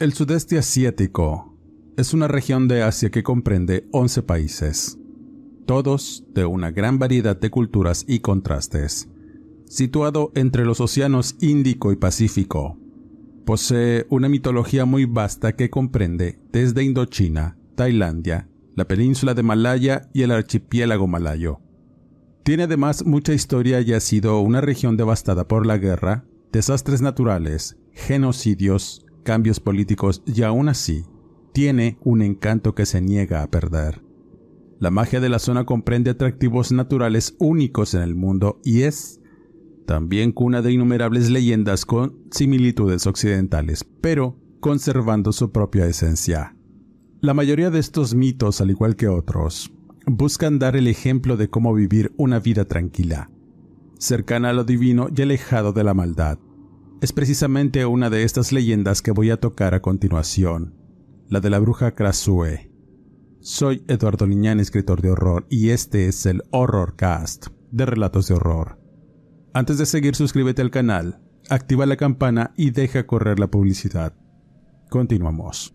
El sudeste asiático es una región de Asia que comprende 11 países, todos de una gran variedad de culturas y contrastes. Situado entre los océanos Índico y Pacífico, posee una mitología muy vasta que comprende desde Indochina, Tailandia, la península de Malaya y el archipiélago malayo. Tiene además mucha historia y ha sido una región devastada por la guerra, desastres naturales, genocidios, cambios políticos y aún así tiene un encanto que se niega a perder. La magia de la zona comprende atractivos naturales únicos en el mundo y es también cuna de innumerables leyendas con similitudes occidentales, pero conservando su propia esencia. La mayoría de estos mitos, al igual que otros, buscan dar el ejemplo de cómo vivir una vida tranquila, cercana a lo divino y alejado de la maldad es precisamente una de estas leyendas que voy a tocar a continuación, la de la bruja Krasue. Soy Eduardo Liñán, escritor de horror, y este es el Horror Cast de Relatos de Horror. Antes de seguir, suscríbete al canal, activa la campana y deja correr la publicidad. Continuamos.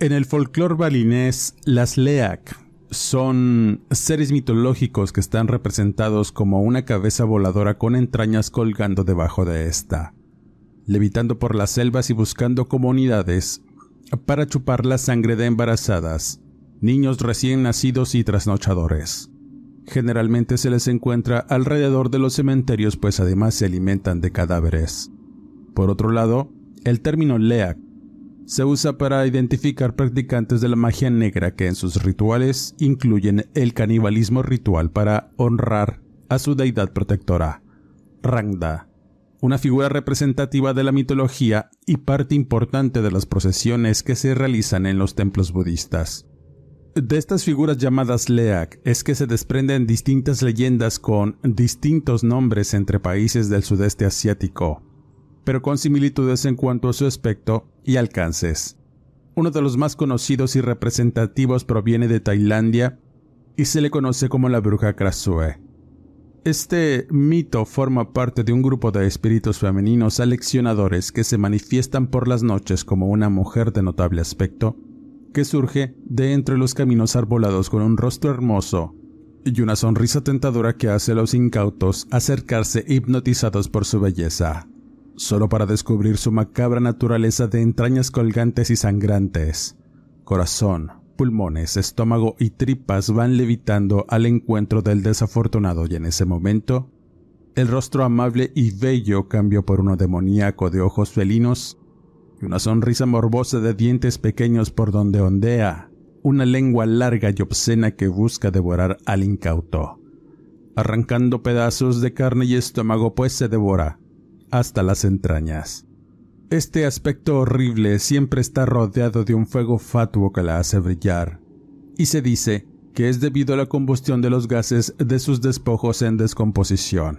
En el folclore balinés, las Leak son seres mitológicos que están representados como una cabeza voladora con entrañas colgando debajo de esta, levitando por las selvas y buscando comunidades para chupar la sangre de embarazadas, niños recién nacidos y trasnochadores. Generalmente se les encuentra alrededor de los cementerios pues además se alimentan de cadáveres. Por otro lado, el término Leak se usa para identificar practicantes de la magia negra que en sus rituales incluyen el canibalismo ritual para honrar a su deidad protectora, Rangda, una figura representativa de la mitología y parte importante de las procesiones que se realizan en los templos budistas. De estas figuras llamadas Leak es que se desprenden distintas leyendas con distintos nombres entre países del sudeste asiático, pero con similitudes en cuanto a su aspecto y alcances. Uno de los más conocidos y representativos proviene de Tailandia y se le conoce como la bruja Krasue. Este mito forma parte de un grupo de espíritus femeninos aleccionadores que se manifiestan por las noches como una mujer de notable aspecto, que surge de entre los caminos arbolados con un rostro hermoso y una sonrisa tentadora que hace a los incautos acercarse hipnotizados por su belleza solo para descubrir su macabra naturaleza de entrañas colgantes y sangrantes. Corazón, pulmones, estómago y tripas van levitando al encuentro del desafortunado y en ese momento, el rostro amable y bello cambió por uno demoníaco de ojos felinos y una sonrisa morbosa de dientes pequeños por donde ondea una lengua larga y obscena que busca devorar al incauto. Arrancando pedazos de carne y estómago pues se devora, hasta las entrañas. Este aspecto horrible siempre está rodeado de un fuego fatuo que la hace brillar, y se dice que es debido a la combustión de los gases de sus despojos en descomposición.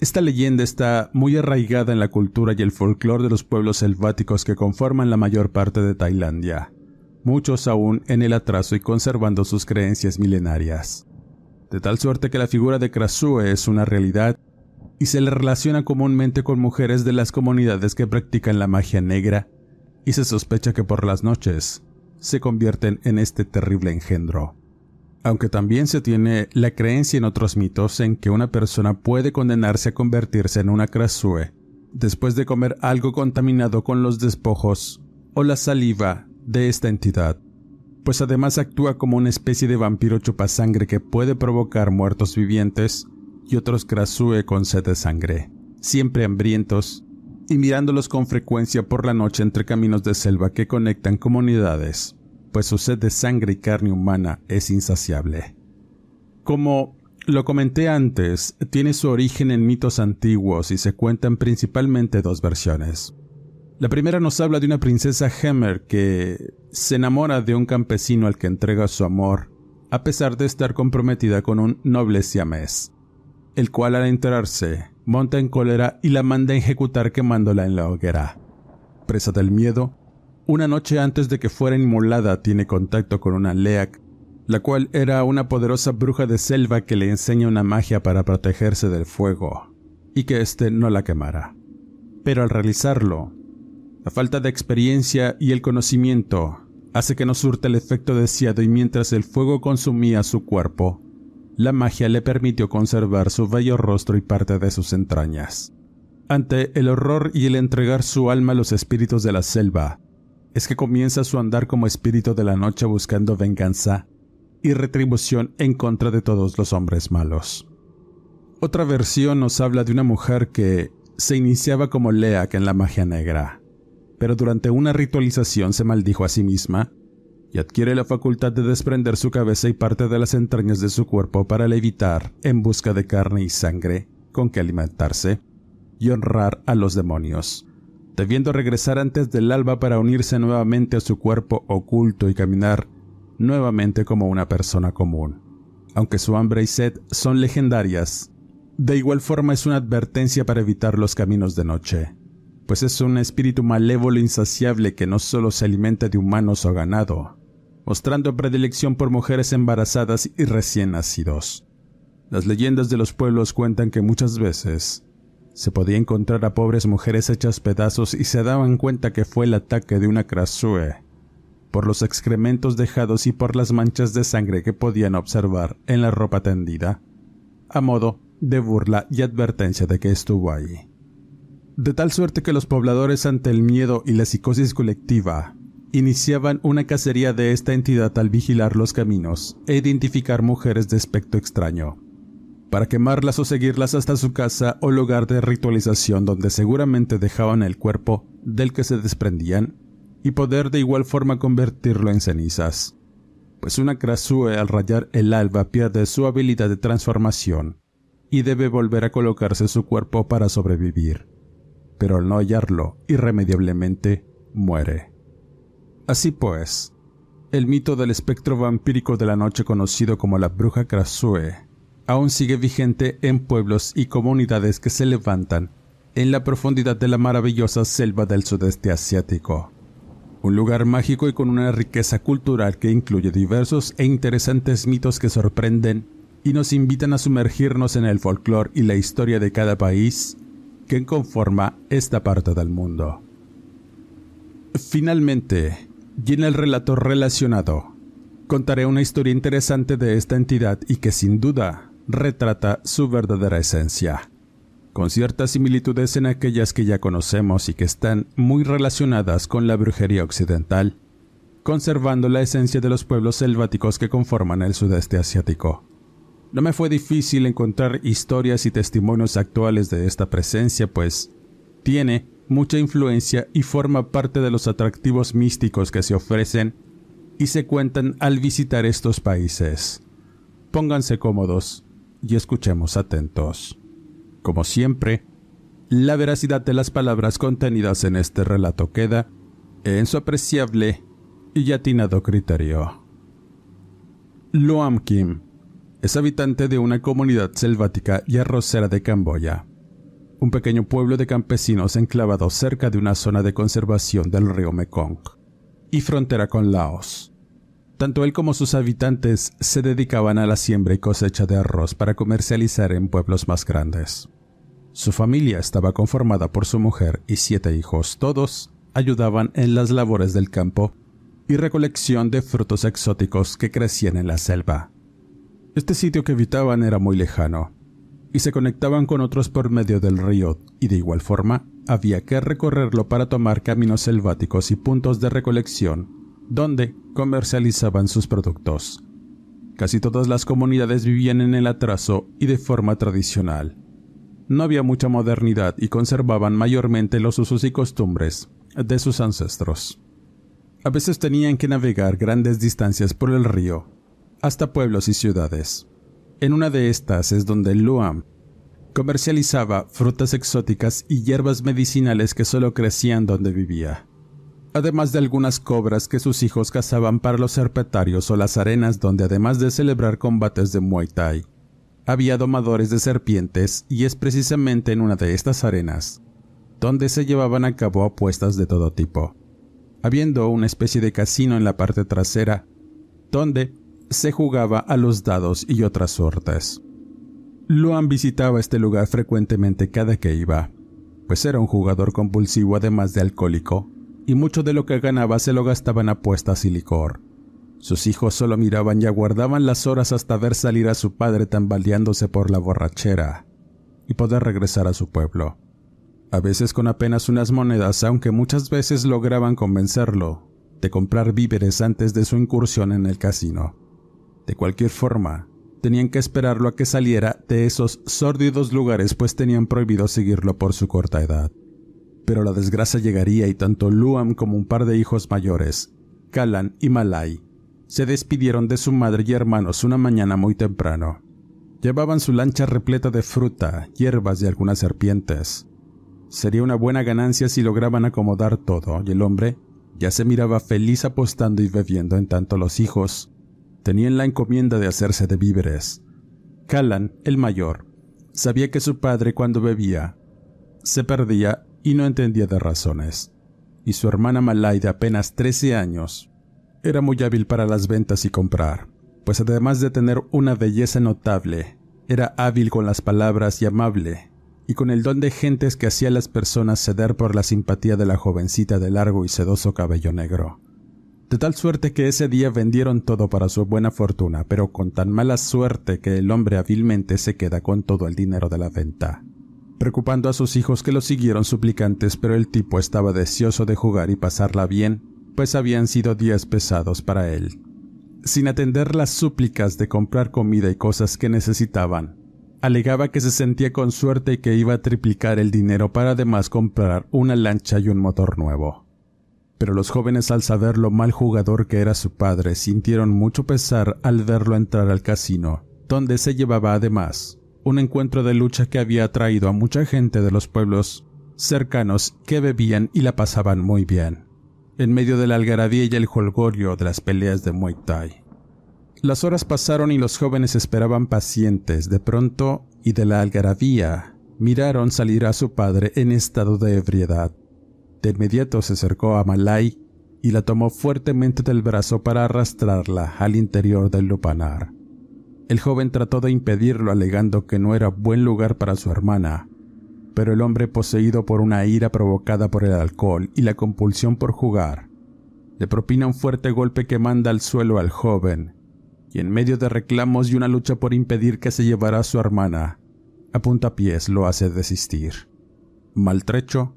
Esta leyenda está muy arraigada en la cultura y el folclore de los pueblos selváticos que conforman la mayor parte de Tailandia, muchos aún en el atraso y conservando sus creencias milenarias. De tal suerte que la figura de Krasue es una realidad y se le relaciona comúnmente con mujeres de las comunidades que practican la magia negra y se sospecha que por las noches se convierten en este terrible engendro. Aunque también se tiene la creencia en otros mitos en que una persona puede condenarse a convertirse en una krasue después de comer algo contaminado con los despojos o la saliva de esta entidad, pues además actúa como una especie de vampiro chupasangre que puede provocar muertos vivientes y otros krasue con sed de sangre, siempre hambrientos y mirándolos con frecuencia por la noche entre caminos de selva que conectan comunidades pues su sed de sangre y carne humana es insaciable. Como lo comenté antes, tiene su origen en mitos antiguos y se cuentan principalmente dos versiones. La primera nos habla de una princesa Hemmer que se enamora de un campesino al que entrega su amor, a pesar de estar comprometida con un noble siamés, el cual al enterarse monta en cólera y la manda a ejecutar quemándola en la hoguera. Presa del miedo, una noche antes de que fuera inmolada tiene contacto con una Leak, la cual era una poderosa bruja de selva que le enseña una magia para protegerse del fuego y que éste no la quemara. Pero al realizarlo, la falta de experiencia y el conocimiento hace que no surta el efecto deseado y mientras el fuego consumía su cuerpo, la magia le permitió conservar su bello rostro y parte de sus entrañas. Ante el horror y el entregar su alma a los espíritus de la selva, es que comienza su andar como espíritu de la noche buscando venganza y retribución en contra de todos los hombres malos. Otra versión nos habla de una mujer que se iniciaba como Leak en la magia negra, pero durante una ritualización se maldijo a sí misma y adquiere la facultad de desprender su cabeza y parte de las entrañas de su cuerpo para levitar en busca de carne y sangre con que alimentarse y honrar a los demonios debiendo regresar antes del alba para unirse nuevamente a su cuerpo oculto y caminar nuevamente como una persona común. Aunque su hambre y sed son legendarias, de igual forma es una advertencia para evitar los caminos de noche, pues es un espíritu malévolo insaciable que no solo se alimenta de humanos o ganado, mostrando predilección por mujeres embarazadas y recién nacidos. Las leyendas de los pueblos cuentan que muchas veces se podía encontrar a pobres mujeres hechas pedazos y se daban cuenta que fue el ataque de una crasue, por los excrementos dejados y por las manchas de sangre que podían observar en la ropa tendida, a modo de burla y advertencia de que estuvo ahí. De tal suerte que los pobladores ante el miedo y la psicosis colectiva iniciaban una cacería de esta entidad al vigilar los caminos e identificar mujeres de aspecto extraño para quemarlas o seguirlas hasta su casa o lugar de ritualización donde seguramente dejaban el cuerpo del que se desprendían y poder de igual forma convertirlo en cenizas. Pues una Krasue al rayar el alba pierde su habilidad de transformación y debe volver a colocarse su cuerpo para sobrevivir. Pero al no hallarlo, irremediablemente muere. Así pues, el mito del espectro vampírico de la noche conocido como la bruja Krasue aún sigue vigente en pueblos y comunidades que se levantan en la profundidad de la maravillosa selva del sudeste asiático. Un lugar mágico y con una riqueza cultural que incluye diversos e interesantes mitos que sorprenden y nos invitan a sumergirnos en el folclore y la historia de cada país que conforma esta parte del mundo. Finalmente, y en el relato relacionado, contaré una historia interesante de esta entidad y que sin duda retrata su verdadera esencia, con ciertas similitudes en aquellas que ya conocemos y que están muy relacionadas con la brujería occidental, conservando la esencia de los pueblos selváticos que conforman el sudeste asiático. No me fue difícil encontrar historias y testimonios actuales de esta presencia, pues tiene mucha influencia y forma parte de los atractivos místicos que se ofrecen y se cuentan al visitar estos países. Pónganse cómodos, y escuchemos atentos. Como siempre, la veracidad de las palabras contenidas en este relato queda en su apreciable y atinado criterio. Loam Kim es habitante de una comunidad selvática y arrocera de Camboya, un pequeño pueblo de campesinos enclavado cerca de una zona de conservación del río Mekong y frontera con Laos. Tanto él como sus habitantes se dedicaban a la siembra y cosecha de arroz para comercializar en pueblos más grandes. Su familia estaba conformada por su mujer y siete hijos. Todos ayudaban en las labores del campo y recolección de frutos exóticos que crecían en la selva. Este sitio que habitaban era muy lejano, y se conectaban con otros por medio del río, y de igual forma había que recorrerlo para tomar caminos selváticos y puntos de recolección donde comercializaban sus productos. Casi todas las comunidades vivían en el atraso y de forma tradicional. No había mucha modernidad y conservaban mayormente los usos y costumbres de sus ancestros. A veces tenían que navegar grandes distancias por el río, hasta pueblos y ciudades. En una de estas es donde Luam comercializaba frutas exóticas y hierbas medicinales que solo crecían donde vivía además de algunas cobras que sus hijos cazaban para los serpetarios o las arenas donde además de celebrar combates de Muay Thai, había domadores de serpientes y es precisamente en una de estas arenas donde se llevaban a cabo apuestas de todo tipo, habiendo una especie de casino en la parte trasera donde se jugaba a los dados y otras suertes. Luan visitaba este lugar frecuentemente cada que iba, pues era un jugador compulsivo además de alcohólico y mucho de lo que ganaba se lo gastaba en apuestas y licor. Sus hijos solo miraban y aguardaban las horas hasta ver salir a su padre tambaleándose por la borrachera y poder regresar a su pueblo. A veces con apenas unas monedas, aunque muchas veces lograban convencerlo de comprar víveres antes de su incursión en el casino. De cualquier forma, tenían que esperarlo a que saliera de esos sórdidos lugares pues tenían prohibido seguirlo por su corta edad. Pero la desgracia llegaría y tanto Luam como un par de hijos mayores, Kalan y Malay, se despidieron de su madre y hermanos una mañana muy temprano. Llevaban su lancha repleta de fruta, hierbas y algunas serpientes. Sería una buena ganancia si lograban acomodar todo, y el hombre ya se miraba feliz apostando y bebiendo en tanto los hijos tenían la encomienda de hacerse de víveres. Kalan, el mayor, sabía que su padre cuando bebía se perdía y no entendía de razones. Y su hermana Malay de apenas 13 años era muy hábil para las ventas y comprar, pues además de tener una belleza notable, era hábil con las palabras y amable, y con el don de gentes que hacía a las personas ceder por la simpatía de la jovencita de largo y sedoso cabello negro. De tal suerte que ese día vendieron todo para su buena fortuna, pero con tan mala suerte que el hombre hábilmente se queda con todo el dinero de la venta preocupando a sus hijos que lo siguieron suplicantes, pero el tipo estaba deseoso de jugar y pasarla bien, pues habían sido días pesados para él. Sin atender las súplicas de comprar comida y cosas que necesitaban, alegaba que se sentía con suerte y que iba a triplicar el dinero para además comprar una lancha y un motor nuevo. Pero los jóvenes al saber lo mal jugador que era su padre sintieron mucho pesar al verlo entrar al casino, donde se llevaba además un encuentro de lucha que había atraído a mucha gente de los pueblos cercanos que bebían y la pasaban muy bien, en medio de la algarabía y el jolgorio de las peleas de Muay Thai. Las horas pasaron y los jóvenes esperaban pacientes. De pronto, y de la algarabía, miraron salir a su padre en estado de ebriedad. De inmediato se acercó a Malay y la tomó fuertemente del brazo para arrastrarla al interior del lupanar. El joven trató de impedirlo alegando que no era buen lugar para su hermana, pero el hombre poseído por una ira provocada por el alcohol y la compulsión por jugar, le propina un fuerte golpe que manda al suelo al joven, y en medio de reclamos y una lucha por impedir que se llevara a su hermana, a puntapiés lo hace desistir. Maltrecho,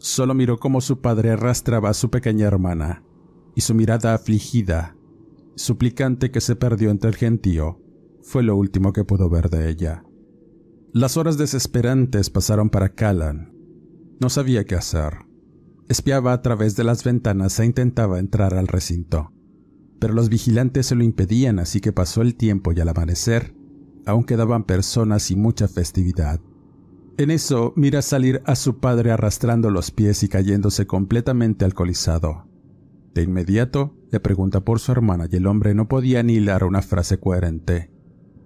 solo miró cómo su padre arrastraba a su pequeña hermana, y su mirada afligida, suplicante que se perdió entre el gentío, fue lo último que pudo ver de ella. Las horas desesperantes pasaron para Callan. No sabía qué hacer. Espiaba a través de las ventanas e intentaba entrar al recinto. Pero los vigilantes se lo impedían, así que pasó el tiempo y al amanecer aún quedaban personas y mucha festividad. En eso mira salir a su padre arrastrando los pies y cayéndose completamente alcoholizado. De inmediato le pregunta por su hermana y el hombre no podía ni hilar una frase coherente,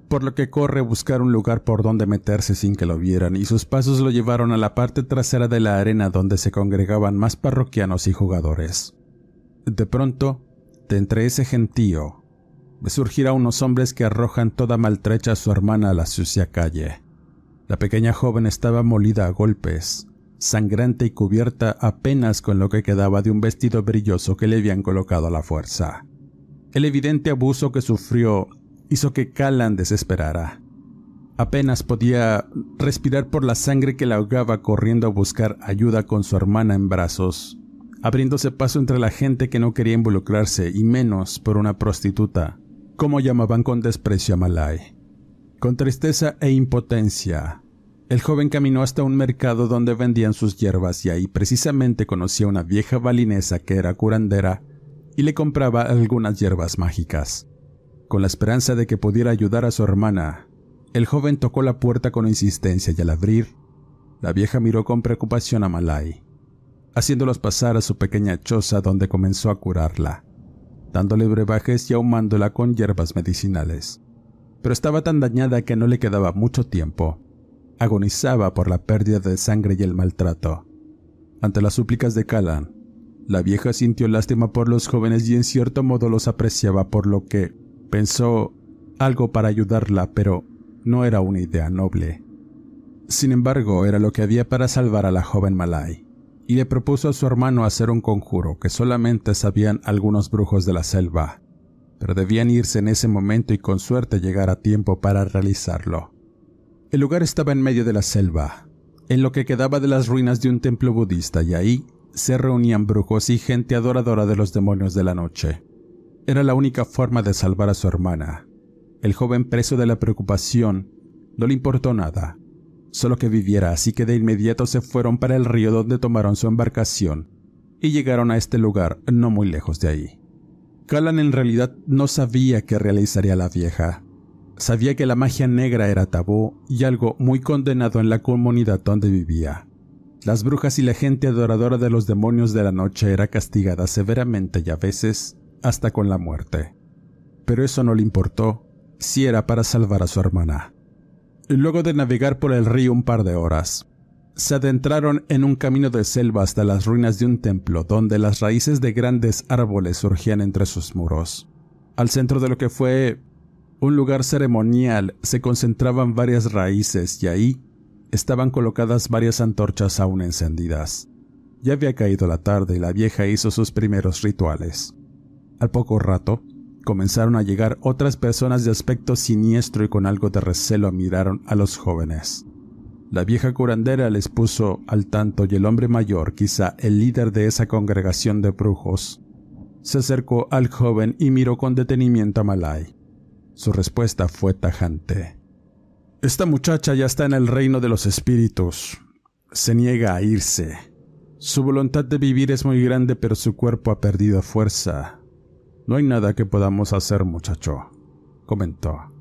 por lo que corre a buscar un lugar por donde meterse sin que lo vieran y sus pasos lo llevaron a la parte trasera de la arena donde se congregaban más parroquianos y jugadores. De pronto, de entre ese gentío, surgirá unos hombres que arrojan toda maltrecha a su hermana a la sucia calle. La pequeña joven estaba molida a golpes, sangrante y cubierta apenas con lo que quedaba de un vestido brilloso que le habían colocado a la fuerza. El evidente abuso que sufrió hizo que Callan desesperara. Apenas podía respirar por la sangre que la ahogaba corriendo a buscar ayuda con su hermana en brazos, abriéndose paso entre la gente que no quería involucrarse y menos por una prostituta, como llamaban con desprecio a Malay. Con tristeza e impotencia, el joven caminó hasta un mercado donde vendían sus hierbas y ahí precisamente conoció a una vieja balinesa que era curandera y le compraba algunas hierbas mágicas. Con la esperanza de que pudiera ayudar a su hermana, el joven tocó la puerta con insistencia y al abrir, la vieja miró con preocupación a Malay, haciéndolos pasar a su pequeña choza donde comenzó a curarla, dándole brebajes y ahumándola con hierbas medicinales. Pero estaba tan dañada que no le quedaba mucho tiempo agonizaba por la pérdida de sangre y el maltrato. Ante las súplicas de Callan, la vieja sintió lástima por los jóvenes y en cierto modo los apreciaba por lo que pensó algo para ayudarla, pero no era una idea noble. Sin embargo, era lo que había para salvar a la joven Malay, y le propuso a su hermano hacer un conjuro que solamente sabían algunos brujos de la selva, pero debían irse en ese momento y con suerte llegar a tiempo para realizarlo. El lugar estaba en medio de la selva, en lo que quedaba de las ruinas de un templo budista, y ahí se reunían brujos y gente adoradora de los demonios de la noche. Era la única forma de salvar a su hermana. El joven preso de la preocupación no le importó nada, solo que viviera, así que de inmediato se fueron para el río donde tomaron su embarcación y llegaron a este lugar no muy lejos de ahí. Callan en realidad no sabía qué realizaría la vieja, Sabía que la magia negra era tabú y algo muy condenado en la comunidad donde vivía. Las brujas y la gente adoradora de los demonios de la noche era castigada severamente y a veces hasta con la muerte. Pero eso no le importó si era para salvar a su hermana. Luego de navegar por el río un par de horas, se adentraron en un camino de selva hasta las ruinas de un templo donde las raíces de grandes árboles surgían entre sus muros. Al centro de lo que fue un lugar ceremonial, se concentraban varias raíces y ahí estaban colocadas varias antorchas aún encendidas. Ya había caído la tarde y la vieja hizo sus primeros rituales. Al poco rato, comenzaron a llegar otras personas de aspecto siniestro y con algo de recelo miraron a los jóvenes. La vieja curandera les puso al tanto y el hombre mayor, quizá el líder de esa congregación de brujos, se acercó al joven y miró con detenimiento a Malay. Su respuesta fue tajante. Esta muchacha ya está en el reino de los espíritus. Se niega a irse. Su voluntad de vivir es muy grande, pero su cuerpo ha perdido fuerza. No hay nada que podamos hacer, muchacho, comentó.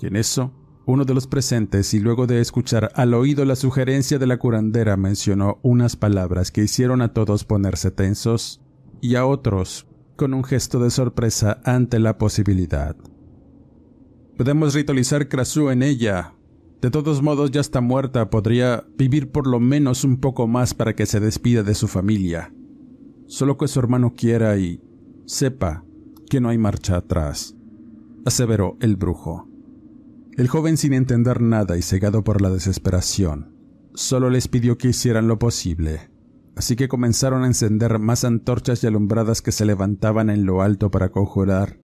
Y en eso, uno de los presentes, y luego de escuchar al oído la sugerencia de la curandera, mencionó unas palabras que hicieron a todos ponerse tensos y a otros con un gesto de sorpresa ante la posibilidad. Podemos ritualizar Krasu en ella. De todos modos ya está muerta, podría vivir por lo menos un poco más para que se despida de su familia. Solo que su hermano quiera y sepa que no hay marcha atrás, aseveró el brujo. El joven sin entender nada y cegado por la desesperación, solo les pidió que hicieran lo posible, así que comenzaron a encender más antorchas y alumbradas que se levantaban en lo alto para conjurar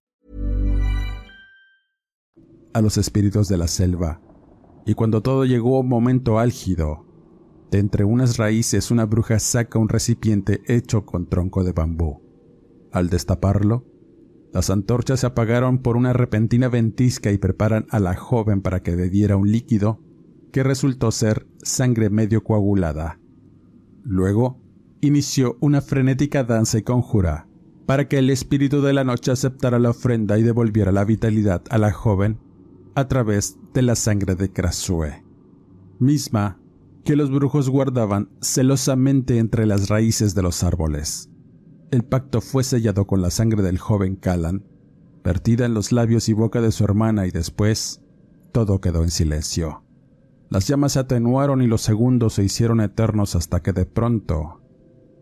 A los espíritus de la selva. Y cuando todo llegó a un momento álgido, de entre unas raíces una bruja saca un recipiente hecho con tronco de bambú. Al destaparlo, las antorchas se apagaron por una repentina ventisca y preparan a la joven para que bebiera un líquido que resultó ser sangre medio coagulada. Luego, inició una frenética danza y conjura para que el espíritu de la noche aceptara la ofrenda y devolviera la vitalidad a la joven a través de la sangre de Krasue, misma que los brujos guardaban celosamente entre las raíces de los árboles. El pacto fue sellado con la sangre del joven Callan, vertida en los labios y boca de su hermana y después todo quedó en silencio. Las llamas se atenuaron y los segundos se hicieron eternos hasta que de pronto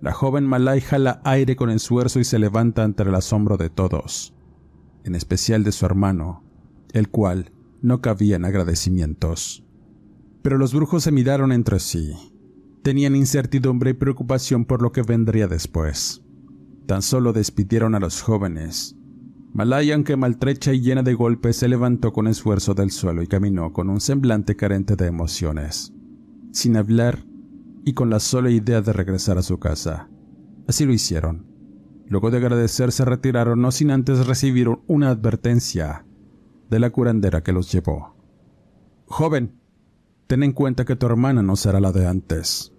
la joven Malay jala aire con esfuerzo y se levanta ante el asombro de todos, en especial de su hermano, el cual no cabía en agradecimientos. Pero los brujos se miraron entre sí. Tenían incertidumbre y preocupación por lo que vendría después. Tan solo despidieron a los jóvenes. Malaya, aunque maltrecha y llena de golpes, se levantó con esfuerzo del suelo y caminó con un semblante carente de emociones, sin hablar y con la sola idea de regresar a su casa. Así lo hicieron. Luego de agradecer se retiraron no sin antes recibir una advertencia de la curandera que los llevó. Joven, ten en cuenta que tu hermana no será la de antes.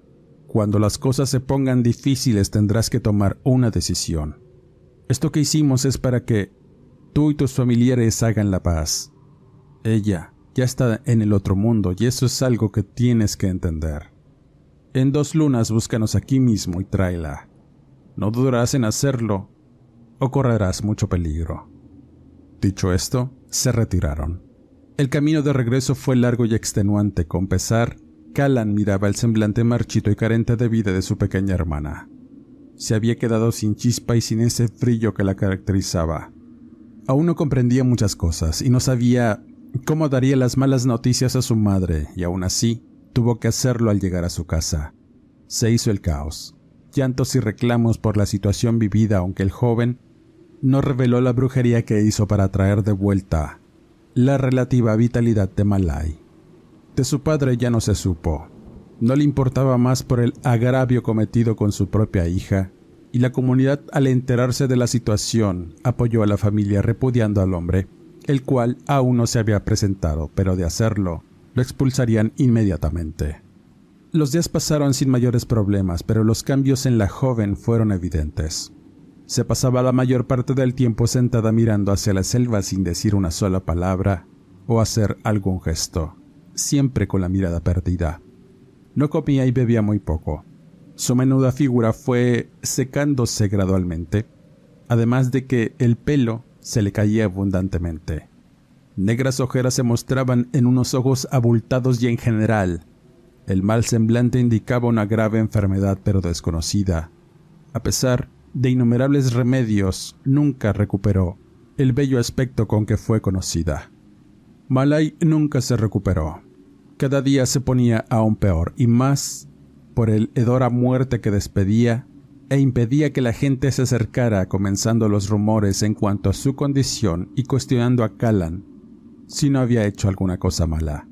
Cuando las cosas se pongan difíciles tendrás que tomar una decisión. Esto que hicimos es para que tú y tus familiares hagan la paz. Ella ya está en el otro mundo y eso es algo que tienes que entender. En dos lunas búscanos aquí mismo y tráela. No dudarás en hacerlo o correrás mucho peligro. Dicho esto, se retiraron. El camino de regreso fue largo y extenuante. Con pesar, Callan miraba el semblante marchito y carente de vida de su pequeña hermana. Se había quedado sin chispa y sin ese brillo que la caracterizaba. Aún no comprendía muchas cosas y no sabía cómo daría las malas noticias a su madre, y aún así tuvo que hacerlo al llegar a su casa. Se hizo el caos, llantos y reclamos por la situación vivida, aunque el joven no reveló la brujería que hizo para traer de vuelta la relativa vitalidad de Malay. De su padre ya no se supo. No le importaba más por el agravio cometido con su propia hija, y la comunidad al enterarse de la situación apoyó a la familia repudiando al hombre, el cual aún no se había presentado, pero de hacerlo, lo expulsarían inmediatamente. Los días pasaron sin mayores problemas, pero los cambios en la joven fueron evidentes. Se pasaba la mayor parte del tiempo sentada mirando hacia la selva sin decir una sola palabra o hacer algún gesto, siempre con la mirada perdida. No comía y bebía muy poco. Su menuda figura fue secándose gradualmente, además de que el pelo se le caía abundantemente. Negras ojeras se mostraban en unos ojos abultados y en general. El mal semblante indicaba una grave enfermedad pero desconocida. A pesar de innumerables remedios, nunca recuperó el bello aspecto con que fue conocida. Malay nunca se recuperó. Cada día se ponía aún peor, y más por el hedor a muerte que despedía e impedía que la gente se acercara, comenzando los rumores en cuanto a su condición y cuestionando a Callan si no había hecho alguna cosa mala.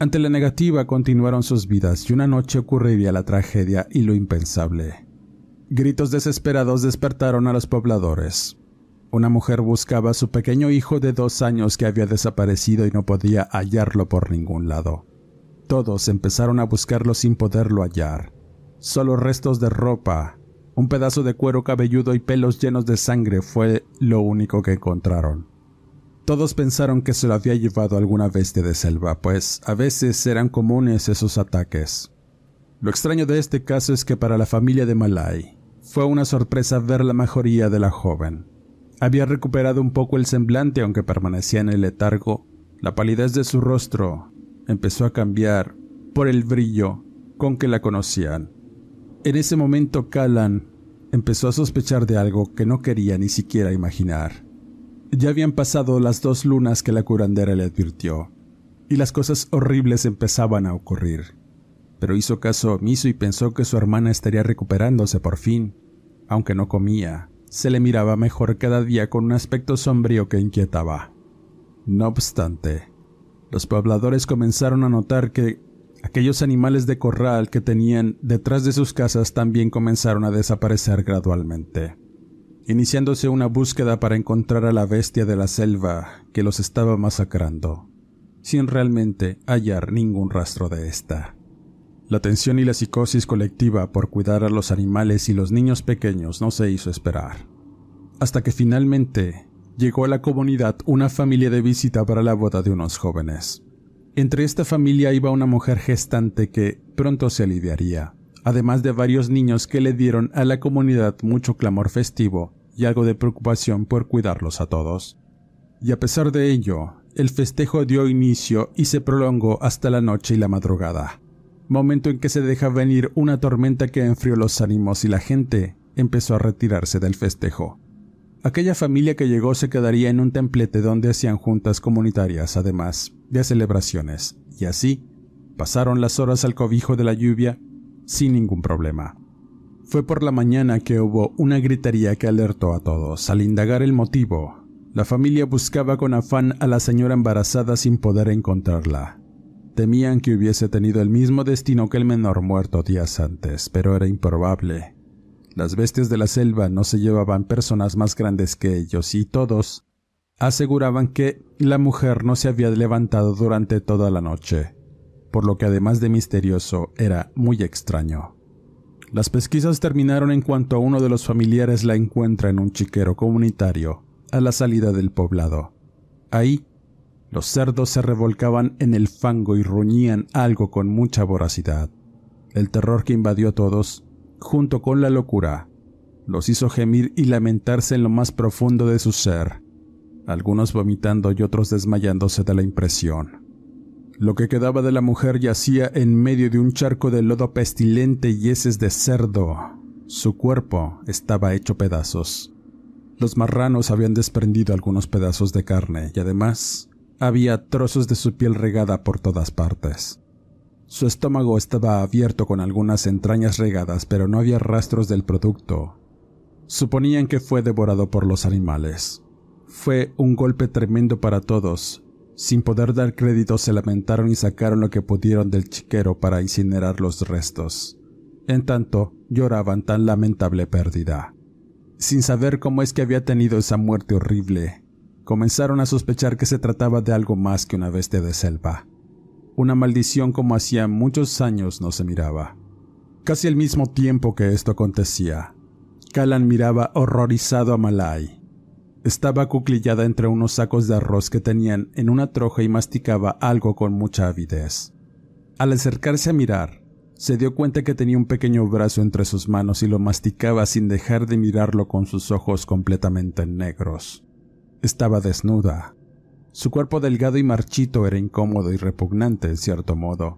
Ante la negativa continuaron sus vidas y una noche ocurriría la tragedia y lo impensable. Gritos desesperados despertaron a los pobladores. Una mujer buscaba a su pequeño hijo de dos años que había desaparecido y no podía hallarlo por ningún lado. Todos empezaron a buscarlo sin poderlo hallar. Solo restos de ropa, un pedazo de cuero cabelludo y pelos llenos de sangre fue lo único que encontraron. Todos pensaron que se lo había llevado alguna bestia de selva, pues a veces eran comunes esos ataques. Lo extraño de este caso es que para la familia de Malay fue una sorpresa ver la mejoría de la joven. Había recuperado un poco el semblante aunque permanecía en el letargo. La palidez de su rostro empezó a cambiar por el brillo con que la conocían. En ese momento Callan empezó a sospechar de algo que no quería ni siquiera imaginar. Ya habían pasado las dos lunas que la curandera le advirtió, y las cosas horribles empezaban a ocurrir. Pero hizo caso omiso y pensó que su hermana estaría recuperándose por fin. Aunque no comía, se le miraba mejor cada día con un aspecto sombrío que inquietaba. No obstante, los pobladores comenzaron a notar que aquellos animales de corral que tenían detrás de sus casas también comenzaron a desaparecer gradualmente iniciándose una búsqueda para encontrar a la bestia de la selva que los estaba masacrando, sin realmente hallar ningún rastro de esta. La tensión y la psicosis colectiva por cuidar a los animales y los niños pequeños no se hizo esperar, hasta que finalmente llegó a la comunidad una familia de visita para la boda de unos jóvenes. Entre esta familia iba una mujer gestante que pronto se aliviaría, además de varios niños que le dieron a la comunidad mucho clamor festivo y algo de preocupación por cuidarlos a todos. Y a pesar de ello, el festejo dio inicio y se prolongó hasta la noche y la madrugada, momento en que se deja venir una tormenta que enfrió los ánimos y la gente empezó a retirarse del festejo. Aquella familia que llegó se quedaría en un templete donde hacían juntas comunitarias, además de celebraciones, y así pasaron las horas al cobijo de la lluvia sin ningún problema. Fue por la mañana que hubo una gritería que alertó a todos. Al indagar el motivo, la familia buscaba con afán a la señora embarazada sin poder encontrarla. Temían que hubiese tenido el mismo destino que el menor muerto días antes, pero era improbable. Las bestias de la selva no se llevaban personas más grandes que ellos y todos aseguraban que la mujer no se había levantado durante toda la noche por lo que además de misterioso era muy extraño. Las pesquisas terminaron en cuanto uno de los familiares la encuentra en un chiquero comunitario a la salida del poblado. Ahí, los cerdos se revolcaban en el fango y ruñían algo con mucha voracidad. El terror que invadió a todos, junto con la locura, los hizo gemir y lamentarse en lo más profundo de su ser, algunos vomitando y otros desmayándose de la impresión. Lo que quedaba de la mujer yacía en medio de un charco de lodo pestilente y heces de cerdo. Su cuerpo estaba hecho pedazos. Los marranos habían desprendido algunos pedazos de carne y además había trozos de su piel regada por todas partes. Su estómago estaba abierto con algunas entrañas regadas, pero no había rastros del producto. Suponían que fue devorado por los animales. Fue un golpe tremendo para todos, sin poder dar crédito se lamentaron y sacaron lo que pudieron del chiquero para incinerar los restos. En tanto, lloraban tan lamentable pérdida. Sin saber cómo es que había tenido esa muerte horrible, comenzaron a sospechar que se trataba de algo más que una bestia de selva. Una maldición como hacía muchos años no se miraba. Casi al mismo tiempo que esto acontecía, Callan miraba horrorizado a Malay, estaba acuclillada entre unos sacos de arroz que tenían en una troja y masticaba algo con mucha avidez. Al acercarse a mirar, se dio cuenta que tenía un pequeño brazo entre sus manos y lo masticaba sin dejar de mirarlo con sus ojos completamente negros. Estaba desnuda. Su cuerpo delgado y marchito era incómodo y repugnante en cierto modo,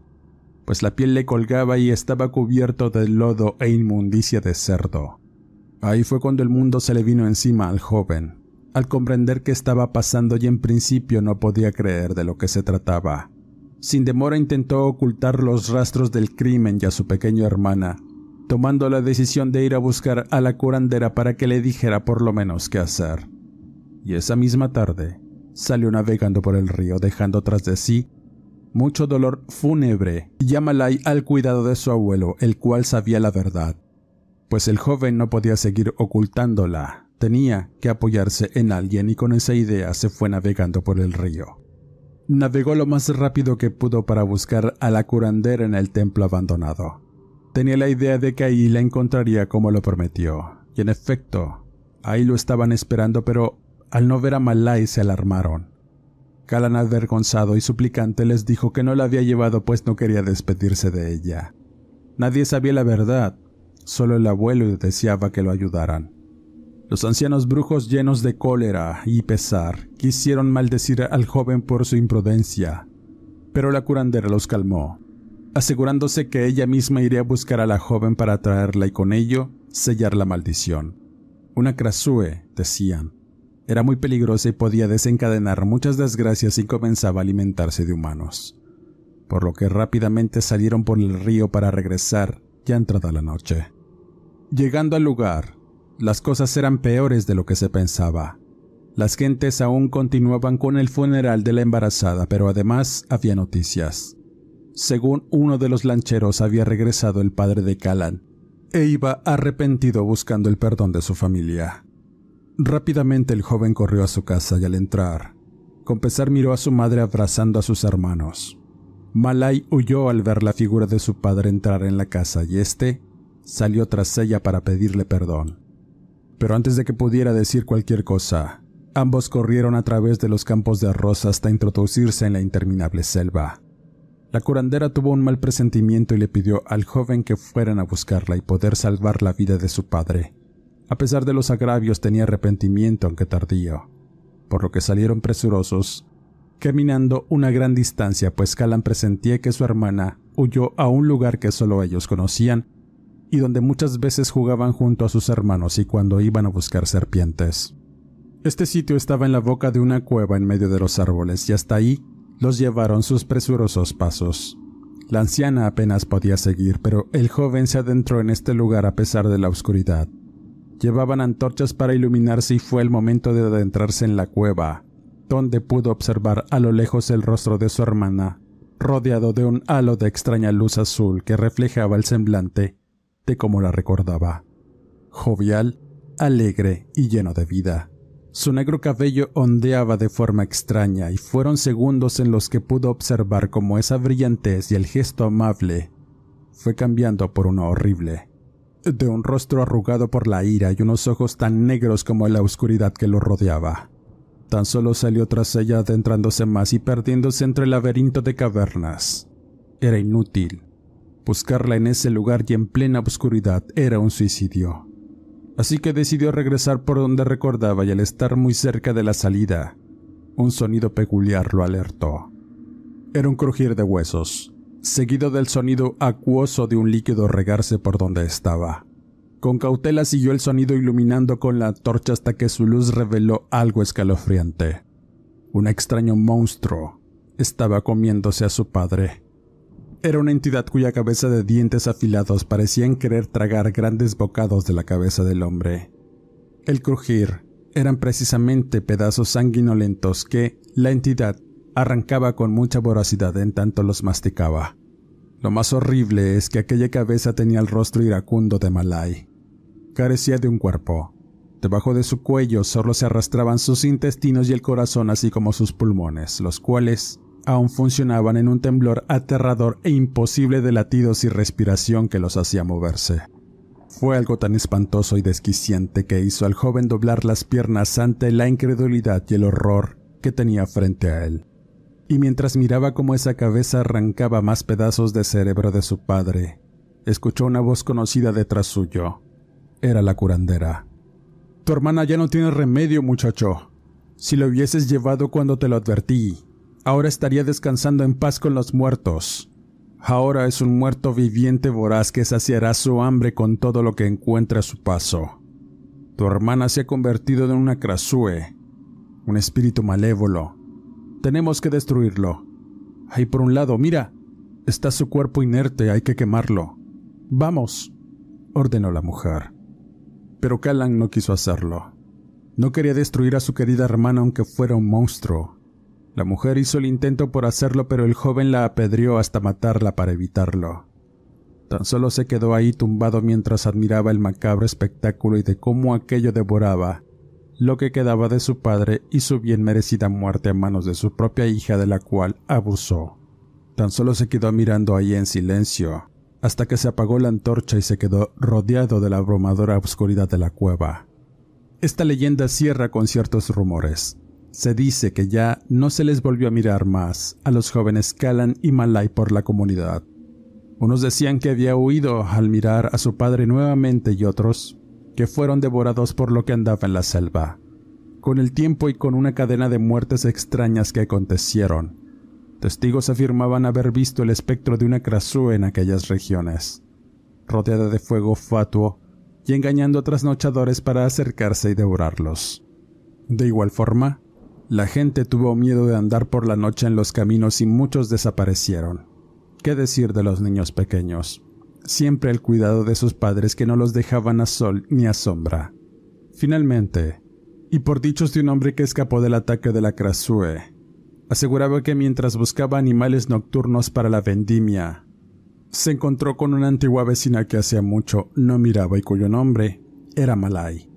pues la piel le colgaba y estaba cubierto de lodo e inmundicia de cerdo. Ahí fue cuando el mundo se le vino encima al joven, al comprender qué estaba pasando y en principio no podía creer de lo que se trataba. Sin demora intentó ocultar los rastros del crimen y a su pequeña hermana, tomando la decisión de ir a buscar a la curandera para que le dijera por lo menos qué hacer. Y esa misma tarde salió navegando por el río dejando tras de sí mucho dolor fúnebre y al cuidado de su abuelo, el cual sabía la verdad, pues el joven no podía seguir ocultándola Tenía que apoyarse en alguien y con esa idea se fue navegando por el río. Navegó lo más rápido que pudo para buscar a la curandera en el templo abandonado. Tenía la idea de que ahí la encontraría como lo prometió, y en efecto, ahí lo estaban esperando, pero al no ver a Malay se alarmaron. Calan avergonzado y suplicante les dijo que no la había llevado pues no quería despedirse de ella. Nadie sabía la verdad, solo el abuelo deseaba que lo ayudaran. Los ancianos brujos llenos de cólera y pesar quisieron maldecir al joven por su imprudencia, pero la curandera los calmó, asegurándose que ella misma iría a buscar a la joven para traerla y con ello sellar la maldición. Una Krasue, decían, era muy peligrosa y podía desencadenar muchas desgracias y comenzaba a alimentarse de humanos, por lo que rápidamente salieron por el río para regresar ya entrada la noche. Llegando al lugar, las cosas eran peores de lo que se pensaba. Las gentes aún continuaban con el funeral de la embarazada, pero además había noticias. Según uno de los lancheros había regresado el padre de Callan e iba arrepentido buscando el perdón de su familia. Rápidamente el joven corrió a su casa y al entrar, con pesar miró a su madre abrazando a sus hermanos. Malay huyó al ver la figura de su padre entrar en la casa y éste salió tras ella para pedirle perdón. Pero antes de que pudiera decir cualquier cosa, ambos corrieron a través de los campos de arroz hasta introducirse en la interminable selva. La curandera tuvo un mal presentimiento y le pidió al joven que fueran a buscarla y poder salvar la vida de su padre. A pesar de los agravios tenía arrepentimiento aunque tardío, por lo que salieron presurosos, caminando una gran distancia pues Callan presentía que su hermana huyó a un lugar que solo ellos conocían y donde muchas veces jugaban junto a sus hermanos y cuando iban a buscar serpientes. Este sitio estaba en la boca de una cueva en medio de los árboles y hasta ahí los llevaron sus presurosos pasos. La anciana apenas podía seguir, pero el joven se adentró en este lugar a pesar de la oscuridad. Llevaban antorchas para iluminarse y fue el momento de adentrarse en la cueva, donde pudo observar a lo lejos el rostro de su hermana, rodeado de un halo de extraña luz azul que reflejaba el semblante de cómo la recordaba. Jovial, alegre y lleno de vida. Su negro cabello ondeaba de forma extraña y fueron segundos en los que pudo observar cómo esa brillantez y el gesto amable fue cambiando por uno horrible de un rostro arrugado por la ira y unos ojos tan negros como la oscuridad que lo rodeaba. Tan solo salió tras ella adentrándose más y perdiéndose entre el laberinto de cavernas. Era inútil. Buscarla en ese lugar y en plena oscuridad era un suicidio. Así que decidió regresar por donde recordaba y al estar muy cerca de la salida, un sonido peculiar lo alertó. Era un crujir de huesos, seguido del sonido acuoso de un líquido regarse por donde estaba. Con cautela siguió el sonido iluminando con la torcha hasta que su luz reveló algo escalofriante. Un extraño monstruo estaba comiéndose a su padre. Era una entidad cuya cabeza de dientes afilados parecían querer tragar grandes bocados de la cabeza del hombre. El crujir eran precisamente pedazos sanguinolentos que la entidad arrancaba con mucha voracidad en tanto los masticaba. Lo más horrible es que aquella cabeza tenía el rostro iracundo de Malay. Carecía de un cuerpo. Debajo de su cuello solo se arrastraban sus intestinos y el corazón así como sus pulmones, los cuales aún funcionaban en un temblor aterrador e imposible de latidos y respiración que los hacía moverse. Fue algo tan espantoso y desquiciante que hizo al joven doblar las piernas ante la incredulidad y el horror que tenía frente a él y mientras miraba cómo esa cabeza arrancaba más pedazos de cerebro de su padre, escuchó una voz conocida detrás suyo. Era la curandera. Tu hermana ya no tiene remedio, muchacho. Si lo hubieses llevado cuando te lo advertí, ahora estaría descansando en paz con los muertos. Ahora es un muerto viviente voraz que saciará su hambre con todo lo que encuentre a su paso. Tu hermana se ha convertido en una crasue, un espíritu malévolo, tenemos que destruirlo. Ahí por un lado, mira. Está su cuerpo inerte, hay que quemarlo. Vamos, ordenó la mujer. Pero Callan no quiso hacerlo. No quería destruir a su querida hermana aunque fuera un monstruo. La mujer hizo el intento por hacerlo, pero el joven la apedreó hasta matarla para evitarlo. Tan solo se quedó ahí tumbado mientras admiraba el macabro espectáculo y de cómo aquello devoraba lo que quedaba de su padre y su bien merecida muerte a manos de su propia hija de la cual abusó. Tan solo se quedó mirando ahí en silencio, hasta que se apagó la antorcha y se quedó rodeado de la abrumadora oscuridad de la cueva. Esta leyenda cierra con ciertos rumores. Se dice que ya no se les volvió a mirar más a los jóvenes Kalan y Malay por la comunidad. Unos decían que había huido al mirar a su padre nuevamente y otros que fueron devorados por lo que andaba en la selva. Con el tiempo y con una cadena de muertes extrañas que acontecieron, testigos afirmaban haber visto el espectro de una crasú en aquellas regiones, rodeada de fuego fatuo y engañando a trasnochadores para acercarse y devorarlos. De igual forma, la gente tuvo miedo de andar por la noche en los caminos y muchos desaparecieron. ¿Qué decir de los niños pequeños? Siempre el cuidado de sus padres que no los dejaban a sol ni a sombra. Finalmente, y por dichos de un hombre que escapó del ataque de la Krasue, aseguraba que mientras buscaba animales nocturnos para la vendimia, se encontró con una antigua vecina que hacía mucho no miraba y cuyo nombre era Malay.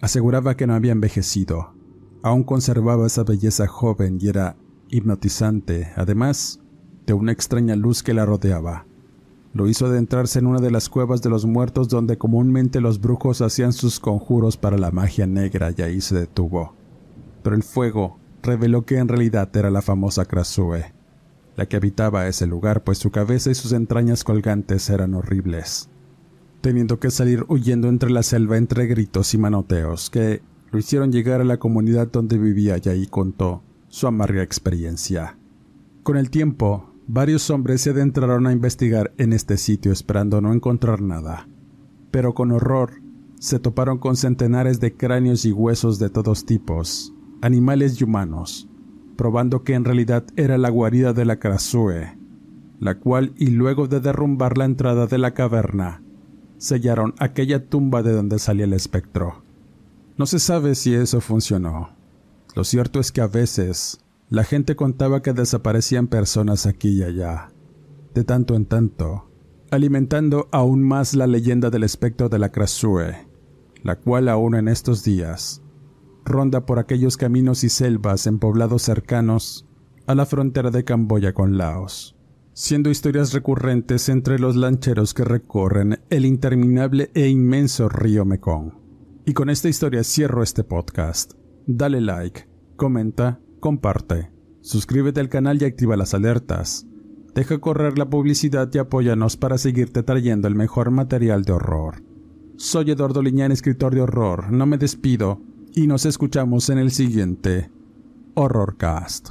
Aseguraba que no había envejecido, aún conservaba esa belleza joven y era hipnotizante, además de una extraña luz que la rodeaba. Lo hizo adentrarse en una de las cuevas de los muertos donde comúnmente los brujos hacían sus conjuros para la magia negra y ahí se detuvo. Pero el fuego reveló que en realidad era la famosa Krasue, la que habitaba ese lugar, pues su cabeza y sus entrañas colgantes eran horribles, teniendo que salir huyendo entre la selva entre gritos y manoteos que lo hicieron llegar a la comunidad donde vivía y ahí contó su amarga experiencia. Con el tiempo, Varios hombres se adentraron a investigar en este sitio esperando no encontrar nada, pero con horror se toparon con centenares de cráneos y huesos de todos tipos, animales y humanos, probando que en realidad era la guarida de la Krasue, la cual, y luego de derrumbar la entrada de la caverna, sellaron aquella tumba de donde salía el espectro. No se sabe si eso funcionó. Lo cierto es que a veces la gente contaba que desaparecían personas aquí y allá, de tanto en tanto, alimentando aún más la leyenda del espectro de la Krasue, la cual aún en estos días ronda por aquellos caminos y selvas en poblados cercanos a la frontera de Camboya con Laos, siendo historias recurrentes entre los lancheros que recorren el interminable e inmenso río Mekong. Y con esta historia cierro este podcast. Dale like, comenta comparte, suscríbete al canal y activa las alertas. Deja correr la publicidad y apóyanos para seguirte trayendo el mejor material de horror. Soy Eduardo Liñán, escritor de horror. No me despido y nos escuchamos en el siguiente Horrorcast.